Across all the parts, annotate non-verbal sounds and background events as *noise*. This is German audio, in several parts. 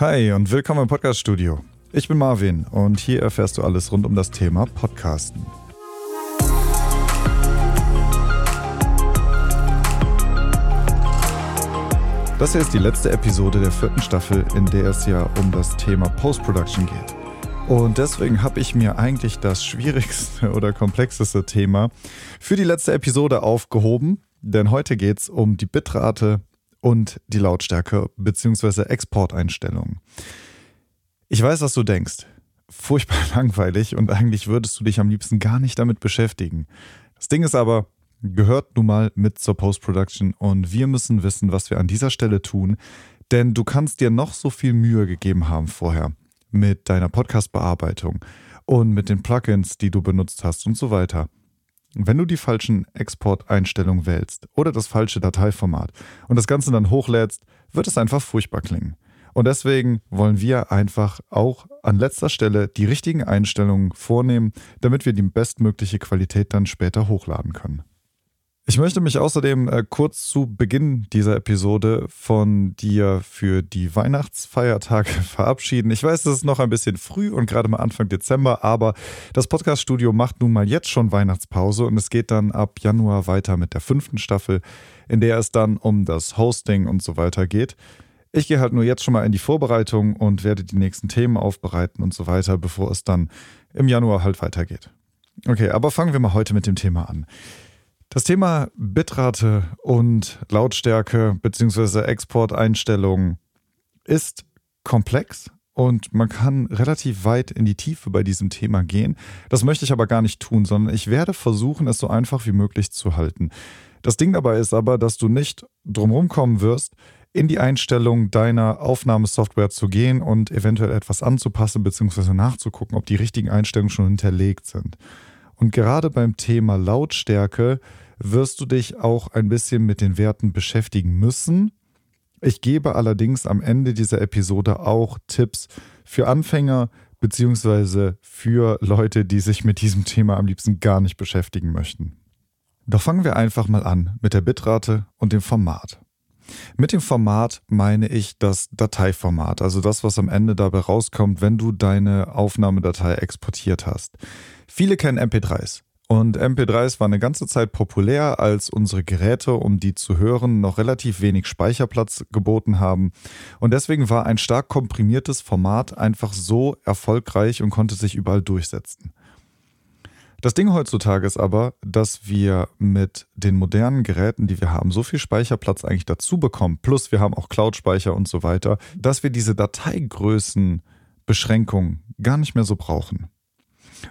Hi und willkommen im Podcast-Studio. Ich bin Marvin und hier erfährst du alles rund um das Thema Podcasten. Das hier ist die letzte Episode der vierten Staffel, in der es ja um das Thema Post-Production geht. Und deswegen habe ich mir eigentlich das schwierigste *laughs* oder komplexeste Thema für die letzte Episode aufgehoben, denn heute geht es um die Bitrate und die Lautstärke bzw. Exporteinstellungen. Ich weiß, was du denkst. Furchtbar *laughs* langweilig und eigentlich würdest du dich am liebsten gar nicht damit beschäftigen. Das Ding ist aber, gehört nun mal mit zur Post-Production und wir müssen wissen, was wir an dieser Stelle tun, denn du kannst dir noch so viel Mühe gegeben haben vorher mit deiner Podcast-Bearbeitung und mit den Plugins, die du benutzt hast und so weiter. Wenn du die falschen Exporteinstellungen wählst oder das falsche Dateiformat und das Ganze dann hochlädst, wird es einfach furchtbar klingen. Und deswegen wollen wir einfach auch an letzter Stelle die richtigen Einstellungen vornehmen, damit wir die bestmögliche Qualität dann später hochladen können. Ich möchte mich außerdem äh, kurz zu Beginn dieser Episode von dir für die Weihnachtsfeiertage *laughs* verabschieden. Ich weiß, es ist noch ein bisschen früh und gerade mal Anfang Dezember, aber das Podcaststudio macht nun mal jetzt schon Weihnachtspause und es geht dann ab Januar weiter mit der fünften Staffel, in der es dann um das Hosting und so weiter geht. Ich gehe halt nur jetzt schon mal in die Vorbereitung und werde die nächsten Themen aufbereiten und so weiter, bevor es dann im Januar halt weitergeht. Okay, aber fangen wir mal heute mit dem Thema an. Das Thema Bitrate und Lautstärke bzw. Exporteinstellungen ist komplex und man kann relativ weit in die Tiefe bei diesem Thema gehen. Das möchte ich aber gar nicht tun, sondern ich werde versuchen, es so einfach wie möglich zu halten. Das Ding dabei ist aber, dass du nicht drumherum kommen wirst, in die Einstellung deiner Aufnahmesoftware zu gehen und eventuell etwas anzupassen bzw. nachzugucken, ob die richtigen Einstellungen schon hinterlegt sind. Und gerade beim Thema Lautstärke wirst du dich auch ein bisschen mit den Werten beschäftigen müssen. Ich gebe allerdings am Ende dieser Episode auch Tipps für Anfänger beziehungsweise für Leute, die sich mit diesem Thema am liebsten gar nicht beschäftigen möchten. Doch fangen wir einfach mal an mit der Bitrate und dem Format. Mit dem Format meine ich das Dateiformat, also das, was am Ende dabei rauskommt, wenn du deine Aufnahmedatei exportiert hast. Viele kennen MP3s. Und MP3s waren eine ganze Zeit populär, als unsere Geräte, um die zu hören, noch relativ wenig Speicherplatz geboten haben. Und deswegen war ein stark komprimiertes Format einfach so erfolgreich und konnte sich überall durchsetzen. Das Ding heutzutage ist aber, dass wir mit den modernen Geräten, die wir haben, so viel Speicherplatz eigentlich dazu bekommen, plus wir haben auch Cloud-Speicher und so weiter, dass wir diese Dateigrößenbeschränkungen gar nicht mehr so brauchen.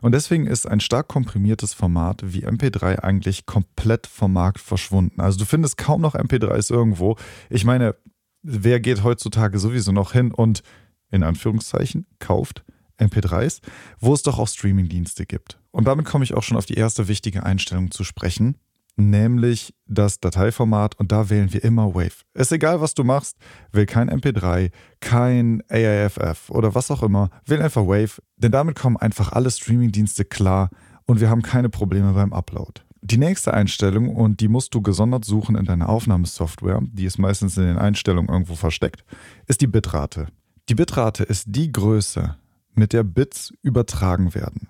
Und deswegen ist ein stark komprimiertes Format wie MP3 eigentlich komplett vom Markt verschwunden. Also du findest kaum noch MP3s irgendwo. Ich meine, wer geht heutzutage sowieso noch hin und in Anführungszeichen kauft MP3s, wo es doch auch Streamingdienste gibt. Und damit komme ich auch schon auf die erste wichtige Einstellung zu sprechen, nämlich das Dateiformat. Und da wählen wir immer Wave. Ist egal, was du machst, wähl kein MP3, kein AIFF oder was auch immer. Wähl einfach Wave, denn damit kommen einfach alle Streamingdienste klar und wir haben keine Probleme beim Upload. Die nächste Einstellung, und die musst du gesondert suchen in deiner Aufnahmesoftware, die ist meistens in den Einstellungen irgendwo versteckt, ist die Bitrate. Die Bitrate ist die Größe, mit der Bits übertragen werden.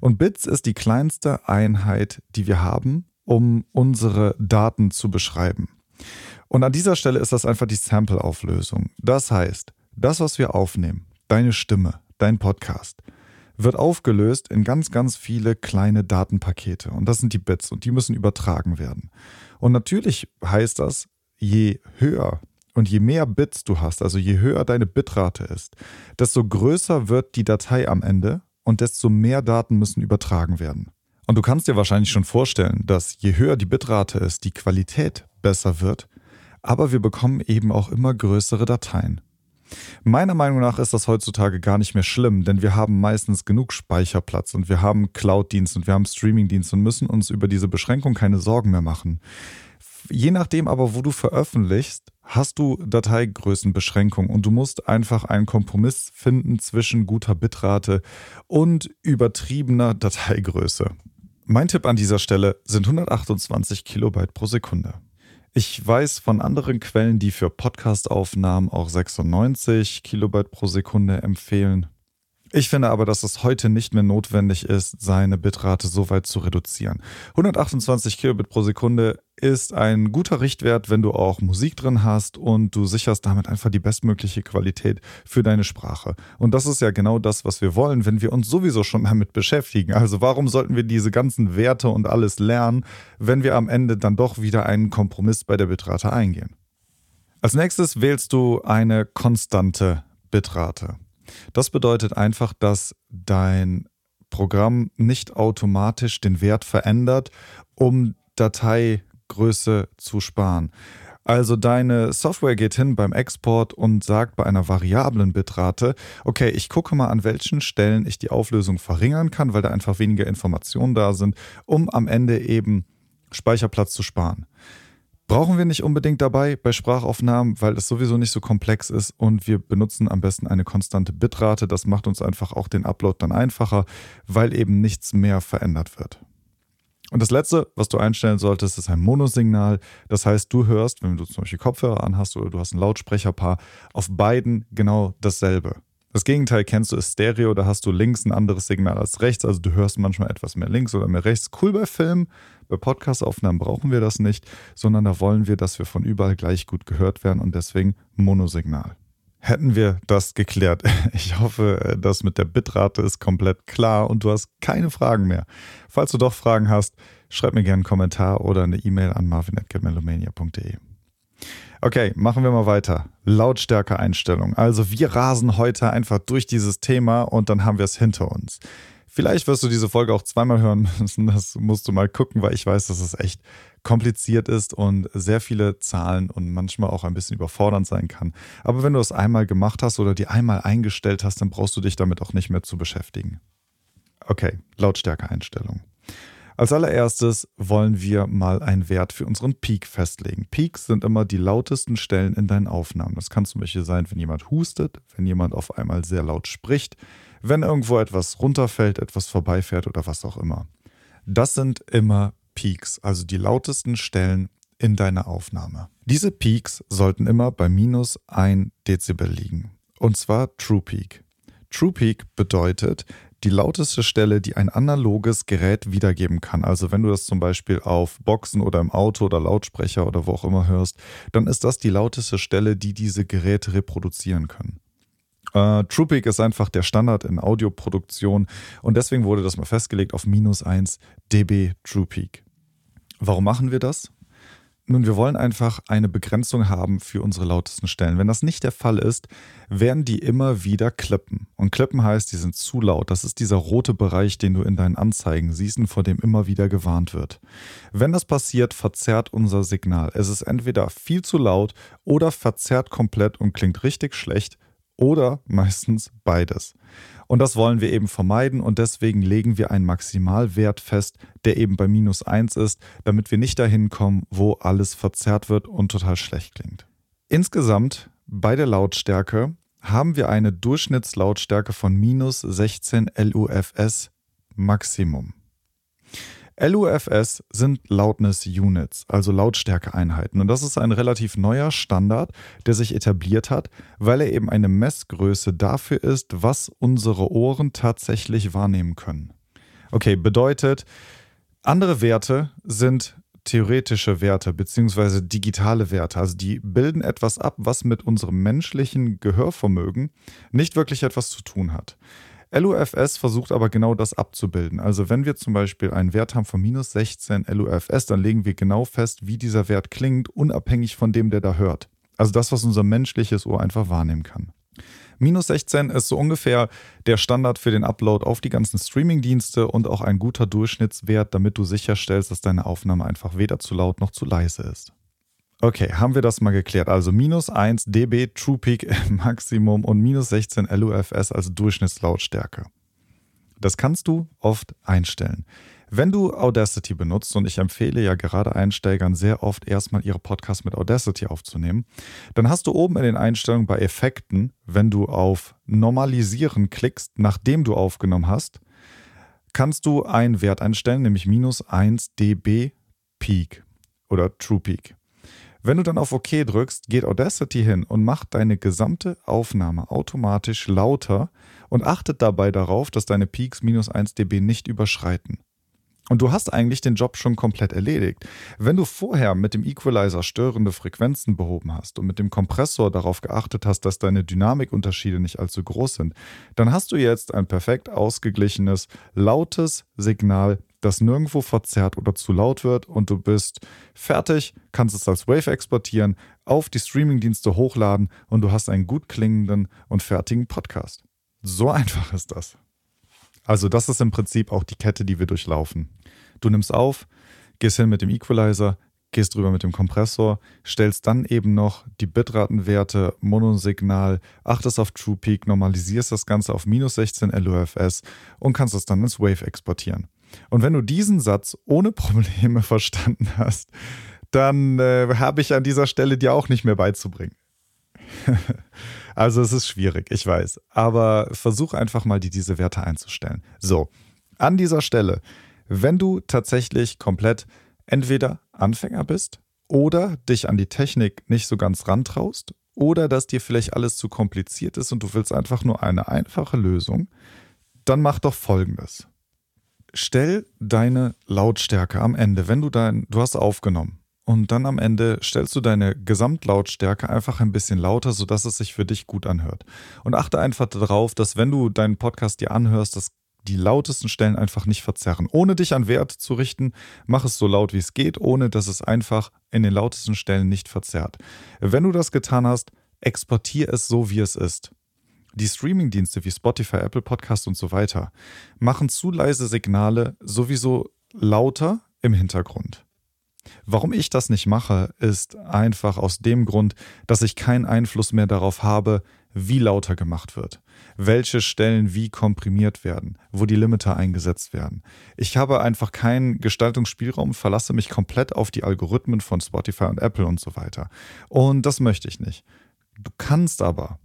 Und Bits ist die kleinste Einheit, die wir haben, um unsere Daten zu beschreiben. Und an dieser Stelle ist das einfach die Sample-Auflösung. Das heißt, das, was wir aufnehmen, deine Stimme, dein Podcast, wird aufgelöst in ganz, ganz viele kleine Datenpakete. Und das sind die Bits und die müssen übertragen werden. Und natürlich heißt das, je höher und je mehr Bits du hast, also je höher deine Bitrate ist, desto größer wird die Datei am Ende und desto mehr Daten müssen übertragen werden. Und du kannst dir wahrscheinlich schon vorstellen, dass je höher die Bitrate ist, die Qualität besser wird, aber wir bekommen eben auch immer größere Dateien. Meiner Meinung nach ist das heutzutage gar nicht mehr schlimm, denn wir haben meistens genug Speicherplatz und wir haben Cloud-Dienst und wir haben Streaming-Dienst und müssen uns über diese Beschränkung keine Sorgen mehr machen. Je nachdem aber, wo du veröffentlichst, hast du Dateigrößenbeschränkungen und du musst einfach einen Kompromiss finden zwischen guter Bitrate und übertriebener Dateigröße. Mein Tipp an dieser Stelle sind 128 Kilobyte pro Sekunde. Ich weiß von anderen Quellen, die für Podcastaufnahmen auch 96 Kilobyte pro Sekunde empfehlen. Ich finde aber, dass es heute nicht mehr notwendig ist, seine Bitrate so weit zu reduzieren. 128 Kilobit pro Sekunde ist ein guter Richtwert, wenn du auch Musik drin hast und du sicherst damit einfach die bestmögliche Qualität für deine Sprache. Und das ist ja genau das, was wir wollen, wenn wir uns sowieso schon damit beschäftigen. Also warum sollten wir diese ganzen Werte und alles lernen, wenn wir am Ende dann doch wieder einen Kompromiss bei der Bitrate eingehen? Als nächstes wählst du eine konstante Bitrate. Das bedeutet einfach, dass dein Programm nicht automatisch den Wert verändert, um Dateigröße zu sparen. Also deine Software geht hin beim Export und sagt bei einer variablen Bitrate, okay, ich gucke mal an welchen Stellen ich die Auflösung verringern kann, weil da einfach weniger Informationen da sind, um am Ende eben Speicherplatz zu sparen. Brauchen wir nicht unbedingt dabei bei Sprachaufnahmen, weil es sowieso nicht so komplex ist und wir benutzen am besten eine konstante Bitrate. Das macht uns einfach auch den Upload dann einfacher, weil eben nichts mehr verändert wird. Und das letzte, was du einstellen solltest, ist ein Monosignal. Das heißt, du hörst, wenn du zum Beispiel Kopfhörer anhast oder du hast ein Lautsprecherpaar, auf beiden genau dasselbe. Das Gegenteil kennst du, ist Stereo, da hast du links ein anderes Signal als rechts, also du hörst manchmal etwas mehr links oder mehr rechts. Cool bei Filmen, bei Podcastaufnahmen brauchen wir das nicht, sondern da wollen wir, dass wir von überall gleich gut gehört werden und deswegen Monosignal. Hätten wir das geklärt. *laughs* Ich hoffe, das mit der Bitrate ist komplett klar und du hast keine Fragen mehr. Falls du doch Fragen hast, schreib mir gerne einen Kommentar oder eine E-Mail an marvin.melomania.de. Okay, machen wir mal weiter. Lautstärke-Einstellung. Also wir rasen heute einfach durch dieses Thema und dann haben wir es hinter uns. Vielleicht wirst du diese Folge auch zweimal hören müssen. Das musst du mal gucken, weil ich weiß, dass es echt kompliziert ist und sehr viele Zahlen und manchmal auch ein bisschen überfordernd sein kann. Aber wenn du es einmal gemacht hast oder die einmal eingestellt hast, dann brauchst du dich damit auch nicht mehr zu beschäftigen. Okay, Lautstärke-Einstellung. Als allererstes wollen wir mal einen Wert für unseren Peak festlegen. Peaks sind immer die lautesten Stellen in deinen Aufnahmen. Das kann zum Beispiel sein, wenn jemand hustet, wenn jemand auf einmal sehr laut spricht, wenn irgendwo etwas runterfällt, etwas vorbeifährt oder was auch immer. Das sind immer Peaks, also die lautesten Stellen in deiner Aufnahme. Diese Peaks sollten immer bei minus 1 Dezibel liegen. Und zwar True Peak. True Peak bedeutet, die lauteste Stelle, die ein analoges Gerät wiedergeben kann. Also wenn du das zum Beispiel auf Boxen oder im Auto oder Lautsprecher oder wo auch immer hörst, dann ist das die lauteste Stelle, die diese Geräte reproduzieren können. Äh, TruePeak ist einfach der Standard in Audioproduktion und deswegen wurde das mal festgelegt auf minus 1 dB TruePeak. Warum machen wir das? Nun, wir wollen einfach eine Begrenzung haben für unsere lautesten Stellen. Wenn das nicht der Fall ist, werden die immer wieder klippen. Und klippen heißt, die sind zu laut. Das ist dieser rote Bereich, den du in deinen Anzeigen siehst und vor dem immer wieder gewarnt wird. Wenn das passiert, verzerrt unser Signal. Es ist entweder viel zu laut oder verzerrt komplett und klingt richtig schlecht oder meistens beides. Und das wollen wir eben vermeiden und deswegen legen wir einen Maximalwert fest, der eben bei minus 1 ist, damit wir nicht dahin kommen, wo alles verzerrt wird und total schlecht klingt. Insgesamt bei der Lautstärke haben wir eine Durchschnittslautstärke von minus 16 LUFS Maximum. LUFS sind Loudness Units, also Lautstärkeeinheiten. Und das ist ein relativ neuer Standard, der sich etabliert hat, weil er eben eine Messgröße dafür ist, was unsere Ohren tatsächlich wahrnehmen können. Okay, bedeutet, andere Werte sind theoretische Werte bzw. digitale Werte. Also die bilden etwas ab, was mit unserem menschlichen Gehörvermögen nicht wirklich etwas zu tun hat. LUFS versucht aber genau das abzubilden. Also wenn wir zum Beispiel einen Wert haben von minus 16 LUFS, dann legen wir genau fest, wie dieser Wert klingt, unabhängig von dem, der da hört. Also das, was unser menschliches Ohr einfach wahrnehmen kann. Minus 16 ist so ungefähr der Standard für den Upload auf die ganzen Streaming-Dienste und auch ein guter Durchschnittswert, damit du sicherstellst, dass deine Aufnahme einfach weder zu laut noch zu leise ist. Okay, haben wir das mal geklärt. Also minus 1 dB True Peak *laughs* Maximum und minus 16 LUFS als Durchschnittslautstärke. Das kannst du oft einstellen. Wenn du Audacity benutzt, und ich empfehle ja gerade Einsteigern sehr oft erstmal ihre Podcasts mit Audacity aufzunehmen, dann hast du oben in den Einstellungen bei Effekten, wenn du auf Normalisieren klickst, nachdem du aufgenommen hast, kannst du einen Wert einstellen, nämlich minus 1 dB Peak oder True Peak. Wenn du dann auf OK drückst, geht Audacity hin und macht deine gesamte Aufnahme automatisch lauter und achtet dabei darauf, dass deine Peaks minus 1 dB nicht überschreiten. Und du hast eigentlich den Job schon komplett erledigt. Wenn du vorher mit dem Equalizer störende Frequenzen behoben hast und mit dem Kompressor darauf geachtet hast, dass deine Dynamikunterschiede nicht allzu groß sind, dann hast du jetzt ein perfekt ausgeglichenes, lautes Signal, das nirgendwo verzerrt oder zu laut wird und du bist fertig, kannst es als Wave exportieren, auf die Streamingdienste hochladen und du hast einen gut klingenden und fertigen Podcast. So *laughs* einfach ist das. Also das ist im Prinzip auch die Kette, die wir durchlaufen. Du nimmst auf, gehst hin mit dem Equalizer, gehst drüber mit dem Kompressor, stellst dann eben noch die Bitratenwerte, Monosignal, achtest auf True Peak, normalisierst das Ganze auf minus 16 LUFS und kannst es dann ins Wave exportieren. Und wenn du diesen Satz ohne Probleme *laughs* verstanden hast, dann äh, habe ich an dieser Stelle dir auch nicht mehr beizubringen. *laughs* also es ist schwierig, ich weiß. Aber versuch einfach mal, die diese Werte einzustellen. So, an dieser Stelle, wenn du tatsächlich komplett entweder Anfänger bist oder dich an die Technik nicht so ganz rantraust oder dass dir vielleicht alles zu kompliziert ist und du willst einfach nur eine einfache Lösung, dann mach doch folgendes. Stell deine Lautstärke am Ende, wenn du dein, du hast aufgenommen, und dann am Ende stellst du deine Gesamtlautstärke einfach ein bisschen lauter, sodass es sich für dich gut anhört. Und achte einfach darauf, dass wenn du deinen Podcast dir anhörst, dass die lautesten Stellen einfach nicht verzerren. Ohne dich an Wert zu richten, mach es so laut wie es geht, ohne dass es einfach in den lautesten Stellen nicht verzerrt. Wenn du das getan hast, exportier es so, wie es ist. Die Streamingdienste wie Spotify, Apple Podcast und so weiter machen zu leise Signale sowieso lauter im Hintergrund. Warum ich das nicht mache, ist einfach aus dem Grund, dass ich keinen Einfluss mehr darauf habe, wie lauter gemacht wird, welche Stellen wie komprimiert werden, wo die Limiter eingesetzt werden. Ich habe einfach keinen Gestaltungsspielraum, verlasse mich komplett auf die Algorithmen von Spotify und Apple und so weiter. Und das möchte ich nicht. Du kannst aber,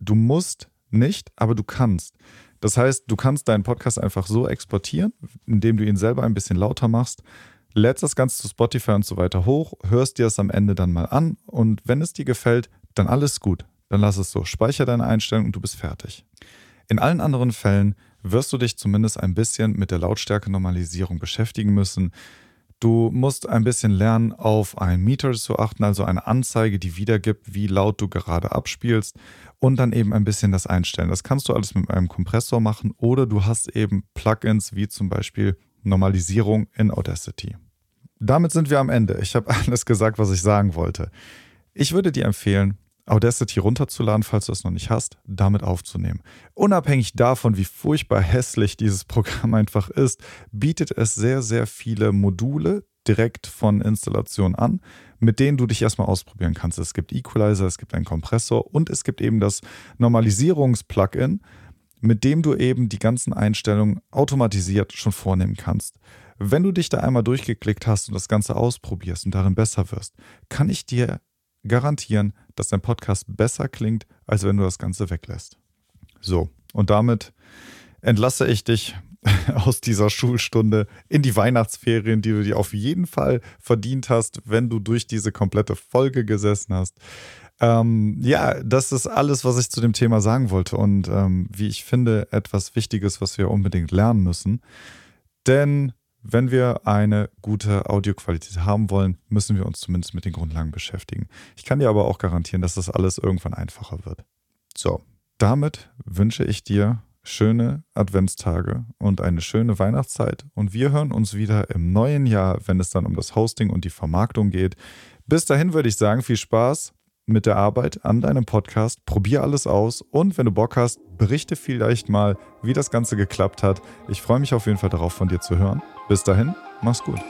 du musst nicht, aber du kannst. Das heißt, du kannst deinen Podcast einfach so exportieren, indem du ihn selber ein bisschen lauter machst, lädst das Ganze zu Spotify und so weiter hoch, hörst dir es am Ende dann mal an und wenn es dir gefällt, dann alles gut. Dann lass es so. Speicher deine Einstellung und du bist fertig. In allen anderen Fällen wirst du dich zumindest ein bisschen mit der Lautstärke-Normalisierung beschäftigen müssen. Du musst ein bisschen lernen, auf ein Meter zu achten, also eine Anzeige, die wiedergibt, wie laut du gerade abspielst und dann eben ein bisschen das einstellen. Das kannst du alles mit einem Kompressor machen oder du hast eben Plugins wie zum Beispiel Normalisierung in Audacity. Damit sind wir am Ende. Ich habe *laughs* alles gesagt, was ich sagen wollte. Ich würde dir empfehlen, Audacity runterzuladen, falls du es noch nicht hast, damit aufzunehmen. Unabhängig davon, wie furchtbar hässlich dieses Programm einfach ist, bietet es sehr, sehr viele Module direkt von Installation an, mit denen du dich erstmal ausprobieren kannst. Es gibt Equalizer, es gibt einen Kompressor und es gibt eben das Normalisierungs-Plugin, mit dem du eben die ganzen Einstellungen automatisiert schon vornehmen kannst. Wenn du dich da einmal durchgeklickt hast und das Ganze ausprobierst und darin besser wirst, kann ich dir garantieren, dass dein Podcast besser klingt, als wenn du das Ganze weglässt. So, und damit entlasse ich dich *laughs* aus dieser Schulstunde in die Weihnachtsferien, die du dir auf jeden Fall verdient hast, wenn du durch diese komplette Folge gesessen hast. Ähm, ja, das ist alles, was ich zu dem Thema sagen wollte und ähm, wie ich finde, etwas Wichtiges, was wir unbedingt lernen müssen. Denn wenn wir eine gute Audioqualität haben wollen, müssen wir uns zumindest mit den Grundlagen beschäftigen. Ich kann dir aber auch garantieren, dass das alles irgendwann einfacher wird. So, damit wünsche ich dir schöne Adventstage und eine schöne Weihnachtszeit und wir hören uns wieder im neuen Jahr, wenn es dann um das Hosting und die Vermarktung geht. Bis dahin würde ich sagen, viel Spaß mit der Arbeit an deinem Podcast. Probier alles aus und wenn du Bock hast, berichte vielleicht mal, wie das Ganze geklappt hat. Ich freue mich auf jeden Fall darauf, von dir zu hören. Bis dahin, mach's gut.